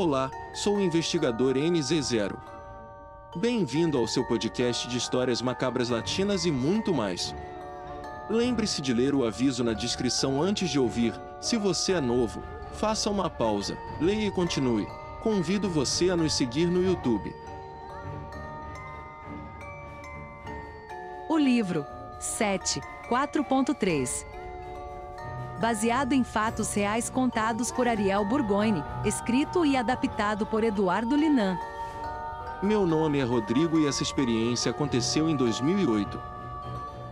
Olá, sou o investigador NZ0. Bem-vindo ao seu podcast de histórias macabras latinas e muito mais. Lembre-se de ler o aviso na descrição antes de ouvir. Se você é novo, faça uma pausa, leia e continue. Convido você a nos seguir no YouTube. O livro 7, 4.3 Baseado em fatos reais contados por Ariel Burgoyne, escrito e adaptado por Eduardo Linan. Meu nome é Rodrigo e essa experiência aconteceu em 2008.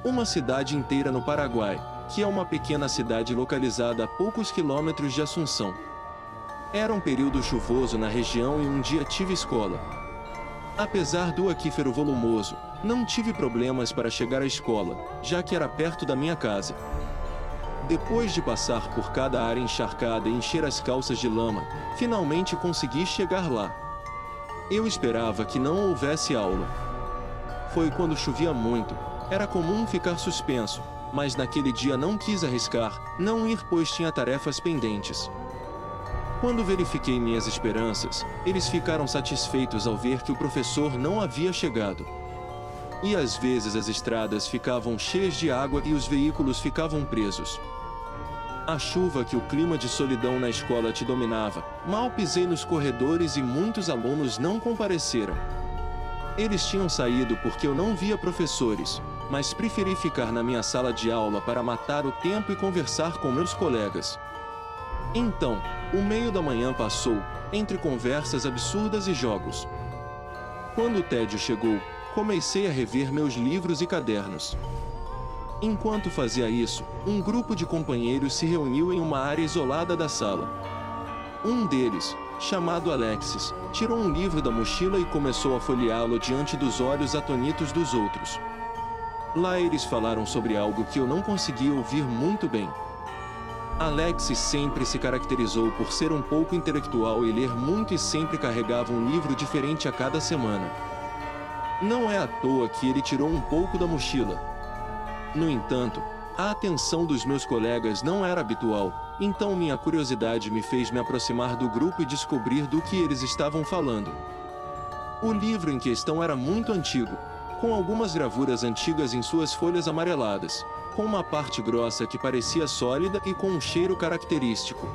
Uma cidade inteira no Paraguai, que é uma pequena cidade localizada a poucos quilômetros de Assunção. Era um período chuvoso na região e um dia tive escola. Apesar do aquífero volumoso, não tive problemas para chegar à escola, já que era perto da minha casa. Depois de passar por cada área encharcada e encher as calças de lama, finalmente consegui chegar lá. Eu esperava que não houvesse aula. Foi quando chovia muito, era comum ficar suspenso, mas naquele dia não quis arriscar, não ir pois tinha tarefas pendentes. Quando verifiquei minhas esperanças, eles ficaram satisfeitos ao ver que o professor não havia chegado. E às vezes as estradas ficavam cheias de água e os veículos ficavam presos. A chuva que o clima de solidão na escola te dominava, mal pisei nos corredores e muitos alunos não compareceram. Eles tinham saído porque eu não via professores, mas preferi ficar na minha sala de aula para matar o tempo e conversar com meus colegas. Então, o meio da manhã passou, entre conversas absurdas e jogos. Quando o tédio chegou, comecei a rever meus livros e cadernos. Enquanto fazia isso, um grupo de companheiros se reuniu em uma área isolada da sala. Um deles, chamado Alexis, tirou um livro da mochila e começou a folheá-lo diante dos olhos atonitos dos outros. Lá eles falaram sobre algo que eu não conseguia ouvir muito bem. Alexis sempre se caracterizou por ser um pouco intelectual e ler muito e sempre carregava um livro diferente a cada semana. Não é à toa que ele tirou um pouco da mochila, no entanto, a atenção dos meus colegas não era habitual, então minha curiosidade me fez me aproximar do grupo e descobrir do que eles estavam falando. O livro em questão era muito antigo, com algumas gravuras antigas em suas folhas amareladas, com uma parte grossa que parecia sólida e com um cheiro característico.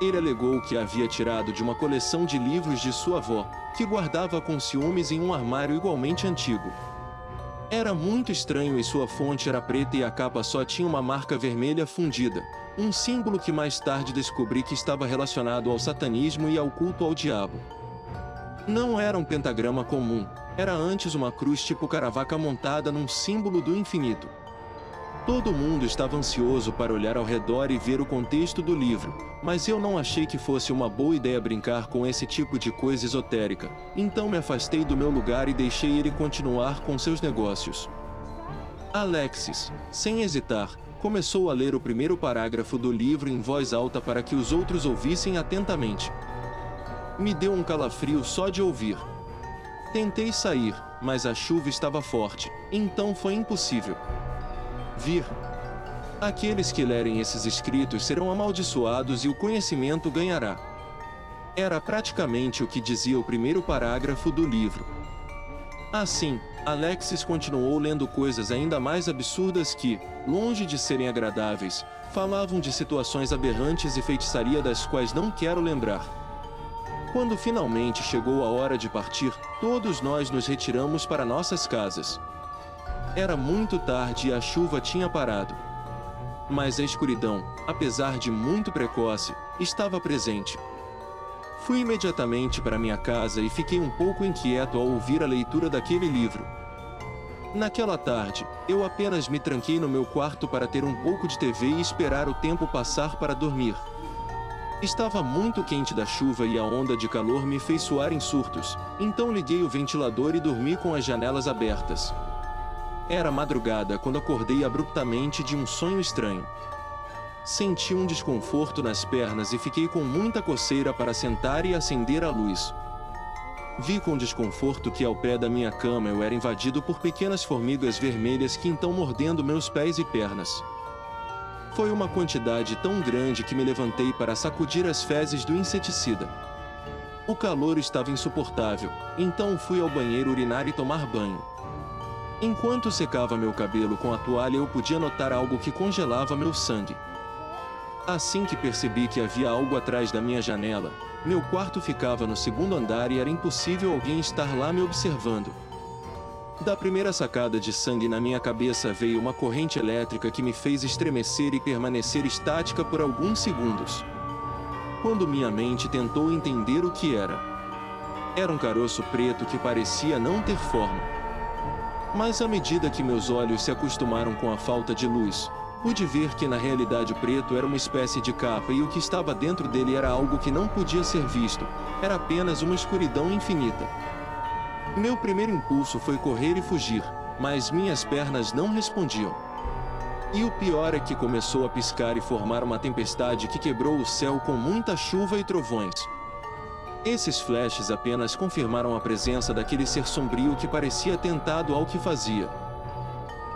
Ele alegou que havia tirado de uma coleção de livros de sua avó, que guardava com ciúmes em um armário igualmente antigo. Era muito estranho e sua fonte era preta e a capa só tinha uma marca vermelha fundida, um símbolo que mais tarde descobri que estava relacionado ao satanismo e ao culto ao diabo. Não era um pentagrama comum, era antes uma cruz tipo caravaca montada num símbolo do infinito. Todo mundo estava ansioso para olhar ao redor e ver o contexto do livro, mas eu não achei que fosse uma boa ideia brincar com esse tipo de coisa esotérica, então me afastei do meu lugar e deixei ele continuar com seus negócios. Alexis, sem hesitar, começou a ler o primeiro parágrafo do livro em voz alta para que os outros ouvissem atentamente. Me deu um calafrio só de ouvir. Tentei sair, mas a chuva estava forte, então foi impossível vir. Aqueles que lerem esses escritos serão amaldiçoados e o conhecimento ganhará. Era praticamente o que dizia o primeiro parágrafo do livro. Assim, Alexis continuou lendo coisas ainda mais absurdas que, longe de serem agradáveis, falavam de situações aberrantes e feitiçaria das quais não quero lembrar. Quando finalmente chegou a hora de partir, todos nós nos retiramos para nossas casas. Era muito tarde e a chuva tinha parado. Mas a escuridão, apesar de muito precoce, estava presente. Fui imediatamente para minha casa e fiquei um pouco inquieto ao ouvir a leitura daquele livro. Naquela tarde, eu apenas me tranquei no meu quarto para ter um pouco de TV e esperar o tempo passar para dormir. Estava muito quente da chuva e a onda de calor me fez suar em surtos, então liguei o ventilador e dormi com as janelas abertas. Era madrugada quando acordei abruptamente de um sonho estranho. Senti um desconforto nas pernas e fiquei com muita coceira para sentar e acender a luz. Vi com desconforto que ao pé da minha cama eu era invadido por pequenas formigas vermelhas que então mordendo meus pés e pernas. Foi uma quantidade tão grande que me levantei para sacudir as fezes do inseticida. O calor estava insuportável, então fui ao banheiro urinar e tomar banho. Enquanto secava meu cabelo com a toalha, eu podia notar algo que congelava meu sangue. Assim que percebi que havia algo atrás da minha janela, meu quarto ficava no segundo andar e era impossível alguém estar lá me observando. Da primeira sacada de sangue na minha cabeça veio uma corrente elétrica que me fez estremecer e permanecer estática por alguns segundos. Quando minha mente tentou entender o que era, era um caroço preto que parecia não ter forma. Mas à medida que meus olhos se acostumaram com a falta de luz, pude ver que na realidade o preto era uma espécie de capa e o que estava dentro dele era algo que não podia ser visto, era apenas uma escuridão infinita. Meu primeiro impulso foi correr e fugir, mas minhas pernas não respondiam. E o pior é que começou a piscar e formar uma tempestade que quebrou o céu com muita chuva e trovões. Esses flashes apenas confirmaram a presença daquele ser sombrio que parecia tentado ao que fazia.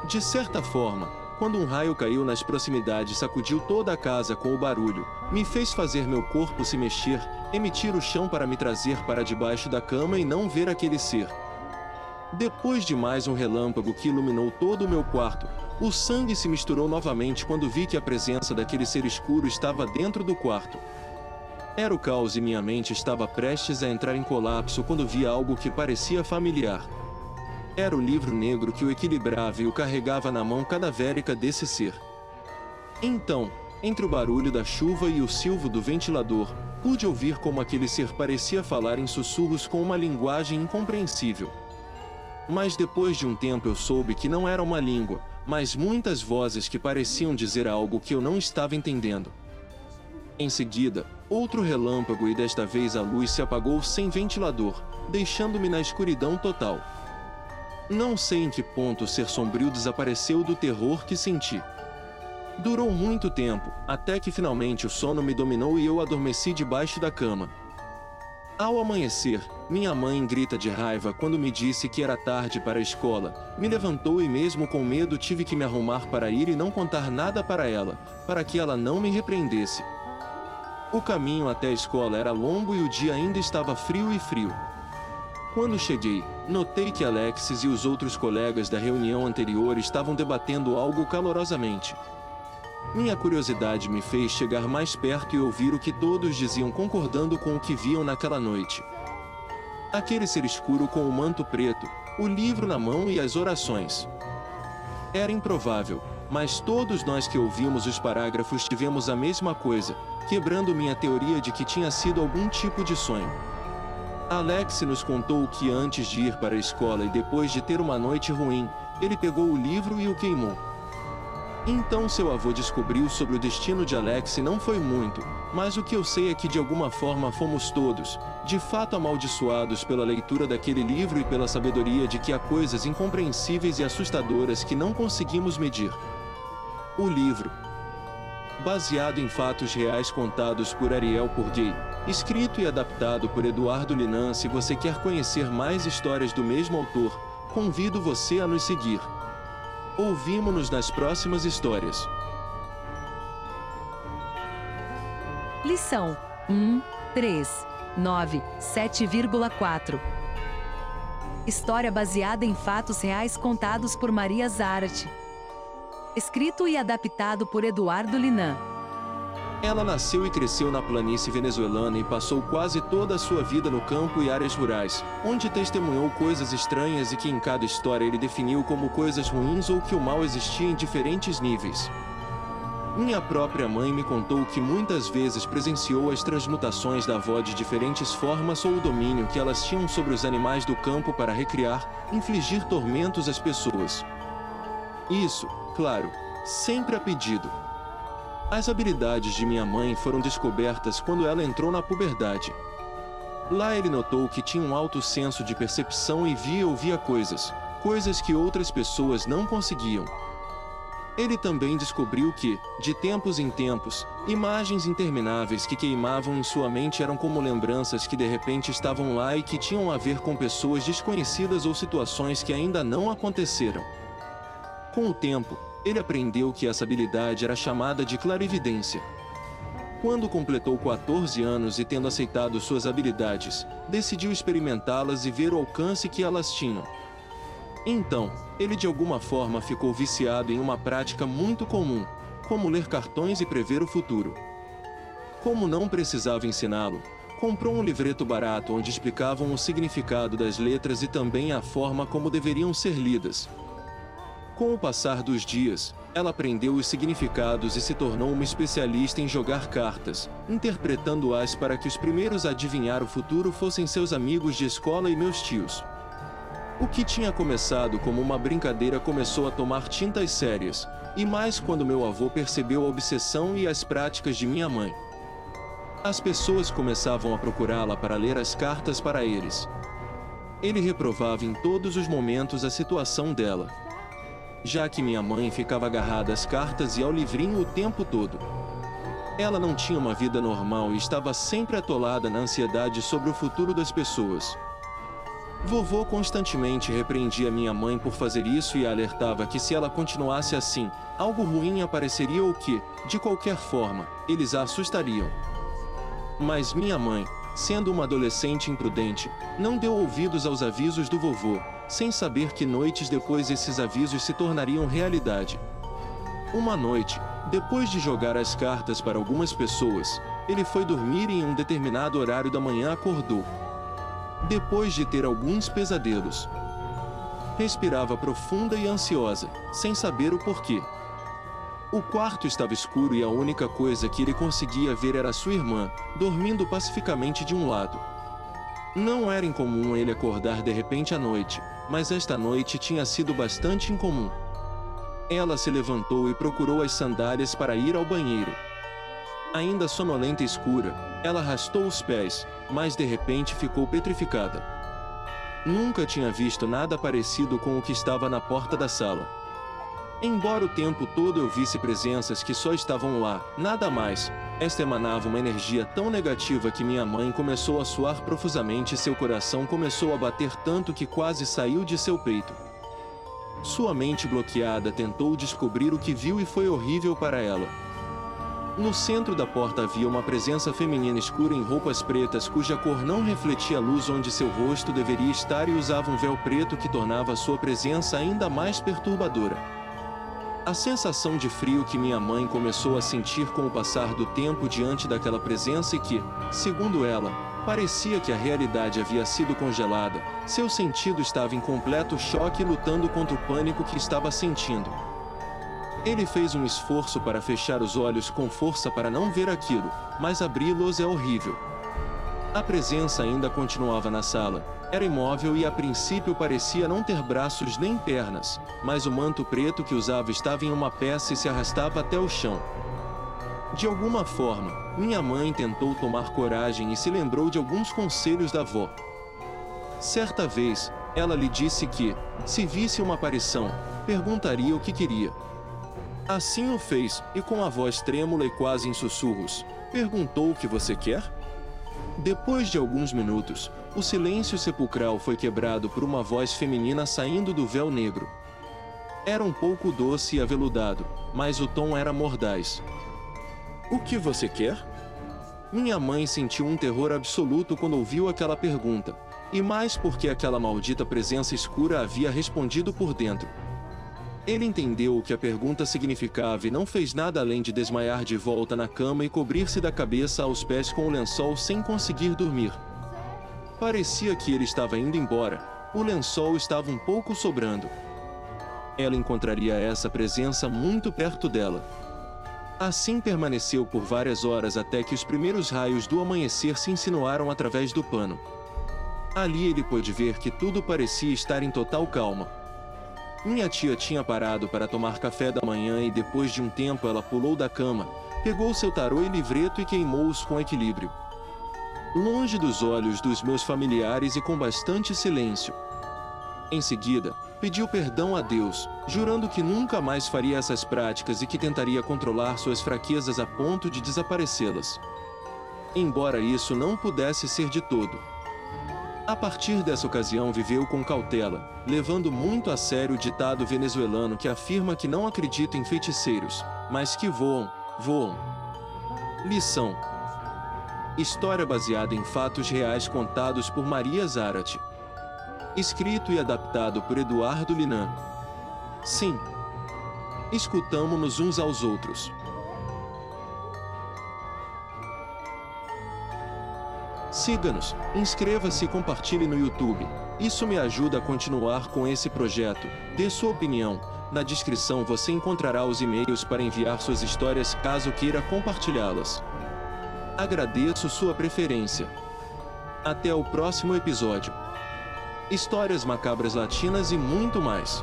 De certa forma, quando um raio caiu nas proximidades sacudiu toda a casa com o barulho, me fez fazer meu corpo se mexer, emitir o chão para me trazer para debaixo da cama e não ver aquele ser. Depois de mais um relâmpago que iluminou todo o meu quarto, o sangue se misturou novamente quando vi que a presença daquele ser escuro estava dentro do quarto. Era o caos e minha mente estava prestes a entrar em colapso quando vi algo que parecia familiar. Era o livro negro que o equilibrava e o carregava na mão cadavérica desse ser. Então, entre o barulho da chuva e o silvo do ventilador, pude ouvir como aquele ser parecia falar em sussurros com uma linguagem incompreensível. Mas depois de um tempo eu soube que não era uma língua, mas muitas vozes que pareciam dizer algo que eu não estava entendendo. Em seguida, outro relâmpago e desta vez a luz se apagou sem ventilador, deixando-me na escuridão total. Não sei em que ponto o ser sombrio desapareceu do terror que senti. Durou muito tempo, até que finalmente o sono me dominou e eu adormeci debaixo da cama. Ao amanhecer, minha mãe grita de raiva quando me disse que era tarde para a escola, me levantou e, mesmo com medo, tive que me arrumar para ir e não contar nada para ela, para que ela não me repreendesse. O caminho até a escola era longo e o dia ainda estava frio e frio. Quando cheguei, notei que Alexis e os outros colegas da reunião anterior estavam debatendo algo calorosamente. Minha curiosidade me fez chegar mais perto e ouvir o que todos diziam concordando com o que viam naquela noite. Aquele ser escuro com o manto preto, o livro na mão e as orações. Era improvável, mas todos nós que ouvimos os parágrafos tivemos a mesma coisa, quebrando minha teoria de que tinha sido algum tipo de sonho. Alex nos contou que antes de ir para a escola e depois de ter uma noite ruim, ele pegou o livro e o queimou. Então seu avô descobriu sobre o destino de Alex e não foi muito, mas o que eu sei é que de alguma forma fomos todos, de fato amaldiçoados pela leitura daquele livro e pela sabedoria de que há coisas incompreensíveis e assustadoras que não conseguimos medir. O livro, baseado em fatos reais contados por Ariel Purgay, escrito e adaptado por Eduardo Linan. Se você quer conhecer mais histórias do mesmo autor, convido você a nos seguir. Ouvimos-nos nas próximas histórias. Lição 1, 3, 9, 7,4 História baseada em fatos reais contados por Maria Zarate. Escrito e adaptado por Eduardo Linan. Ela nasceu e cresceu na planície venezuelana e passou quase toda a sua vida no campo e áreas rurais, onde testemunhou coisas estranhas e que em cada história ele definiu como coisas ruins ou que o mal existia em diferentes níveis. Minha própria mãe me contou que muitas vezes presenciou as transmutações da avó de diferentes formas ou o domínio que elas tinham sobre os animais do campo para recriar, infligir tormentos às pessoas. Isso, claro, sempre a pedido. As habilidades de minha mãe foram descobertas quando ela entrou na puberdade. Lá ele notou que tinha um alto senso de percepção e via e ouvia coisas, coisas que outras pessoas não conseguiam. Ele também descobriu que, de tempos em tempos, imagens intermináveis que queimavam em sua mente eram como lembranças que de repente estavam lá e que tinham a ver com pessoas desconhecidas ou situações que ainda não aconteceram. Com o tempo, ele aprendeu que essa habilidade era chamada de clarividência. Quando completou 14 anos e tendo aceitado suas habilidades, decidiu experimentá-las e ver o alcance que elas tinham. Então, ele de alguma forma ficou viciado em uma prática muito comum, como ler cartões e prever o futuro. Como não precisava ensiná-lo, comprou um livreto barato onde explicavam o significado das letras e também a forma como deveriam ser lidas. Com o passar dos dias, ela aprendeu os significados e se tornou uma especialista em jogar cartas, interpretando-as para que os primeiros a adivinhar o futuro fossem seus amigos de escola e meus tios. O que tinha começado como uma brincadeira começou a tomar tintas sérias, e mais quando meu avô percebeu a obsessão e as práticas de minha mãe. As pessoas começavam a procurá-la para ler as cartas para eles. Ele reprovava em todos os momentos a situação dela. Já que minha mãe ficava agarrada às cartas e ao livrinho o tempo todo. Ela não tinha uma vida normal e estava sempre atolada na ansiedade sobre o futuro das pessoas. Vovô constantemente repreendia minha mãe por fazer isso e alertava que se ela continuasse assim, algo ruim apareceria ou que, de qualquer forma, eles a assustariam. Mas minha mãe, sendo uma adolescente imprudente, não deu ouvidos aos avisos do vovô, sem saber que noites depois esses avisos se tornariam realidade. Uma noite, depois de jogar as cartas para algumas pessoas, ele foi dormir e em um determinado horário da manhã acordou, depois de ter alguns pesadelos. Respirava profunda e ansiosa, sem saber o porquê. O quarto estava escuro e a única coisa que ele conseguia ver era sua irmã, dormindo pacificamente de um lado. Não era incomum ele acordar de repente à noite, mas esta noite tinha sido bastante incomum. Ela se levantou e procurou as sandálias para ir ao banheiro. Ainda sonolenta e escura, ela arrastou os pés, mas de repente ficou petrificada. Nunca tinha visto nada parecido com o que estava na porta da sala. Embora o tempo todo eu visse presenças que só estavam lá, nada mais, esta emanava uma energia tão negativa que minha mãe começou a suar profusamente e seu coração começou a bater tanto que quase saiu de seu peito. Sua mente bloqueada tentou descobrir o que viu e foi horrível para ela. No centro da porta havia uma presença feminina escura em roupas pretas cuja cor não refletia a luz onde seu rosto deveria estar e usava um véu preto que tornava sua presença ainda mais perturbadora. A sensação de frio que minha mãe começou a sentir com o passar do tempo diante daquela presença e que, segundo ela, parecia que a realidade havia sido congelada, seu sentido estava em completo choque lutando contra o pânico que estava sentindo. Ele fez um esforço para fechar os olhos com força para não ver aquilo, mas abri-los é horrível. A presença ainda continuava na sala. Era imóvel e a princípio parecia não ter braços nem pernas, mas o manto preto que usava estava em uma peça e se arrastava até o chão. De alguma forma, minha mãe tentou tomar coragem e se lembrou de alguns conselhos da avó. Certa vez, ela lhe disse que, se visse uma aparição, perguntaria o que queria. Assim o fez, e com a voz trêmula e quase em sussurros, perguntou o que você quer? Depois de alguns minutos, o silêncio sepulcral foi quebrado por uma voz feminina saindo do véu negro. Era um pouco doce e aveludado, mas o tom era mordaz. O que você quer? Minha mãe sentiu um terror absoluto quando ouviu aquela pergunta, e mais porque aquela maldita presença escura havia respondido por dentro. Ele entendeu o que a pergunta significava e não fez nada além de desmaiar de volta na cama e cobrir-se da cabeça aos pés com o lençol sem conseguir dormir. Parecia que ele estava indo embora, o lençol estava um pouco sobrando. Ela encontraria essa presença muito perto dela. Assim permaneceu por várias horas até que os primeiros raios do amanhecer se insinuaram através do pano. Ali ele pôde ver que tudo parecia estar em total calma. Minha tia tinha parado para tomar café da manhã e depois de um tempo ela pulou da cama, pegou seu tarô e livreto e queimou-os com equilíbrio. Longe dos olhos dos meus familiares e com bastante silêncio. Em seguida, pediu perdão a Deus, jurando que nunca mais faria essas práticas e que tentaria controlar suas fraquezas a ponto de desaparecê-las. Embora isso não pudesse ser de todo. A partir dessa ocasião viveu com cautela, levando muito a sério o ditado venezuelano que afirma que não acredita em feiticeiros, mas que voam, voam. Lição: História baseada em fatos reais contados por Maria Zarate. Escrito e adaptado por Eduardo Linan. Sim. Escutamo-nos uns aos outros. Siga-nos, inscreva-se e compartilhe no YouTube. Isso me ajuda a continuar com esse projeto. Dê sua opinião. Na descrição você encontrará os e-mails para enviar suas histórias caso queira compartilhá-las. Agradeço sua preferência. Até o próximo episódio. Histórias macabras latinas e muito mais.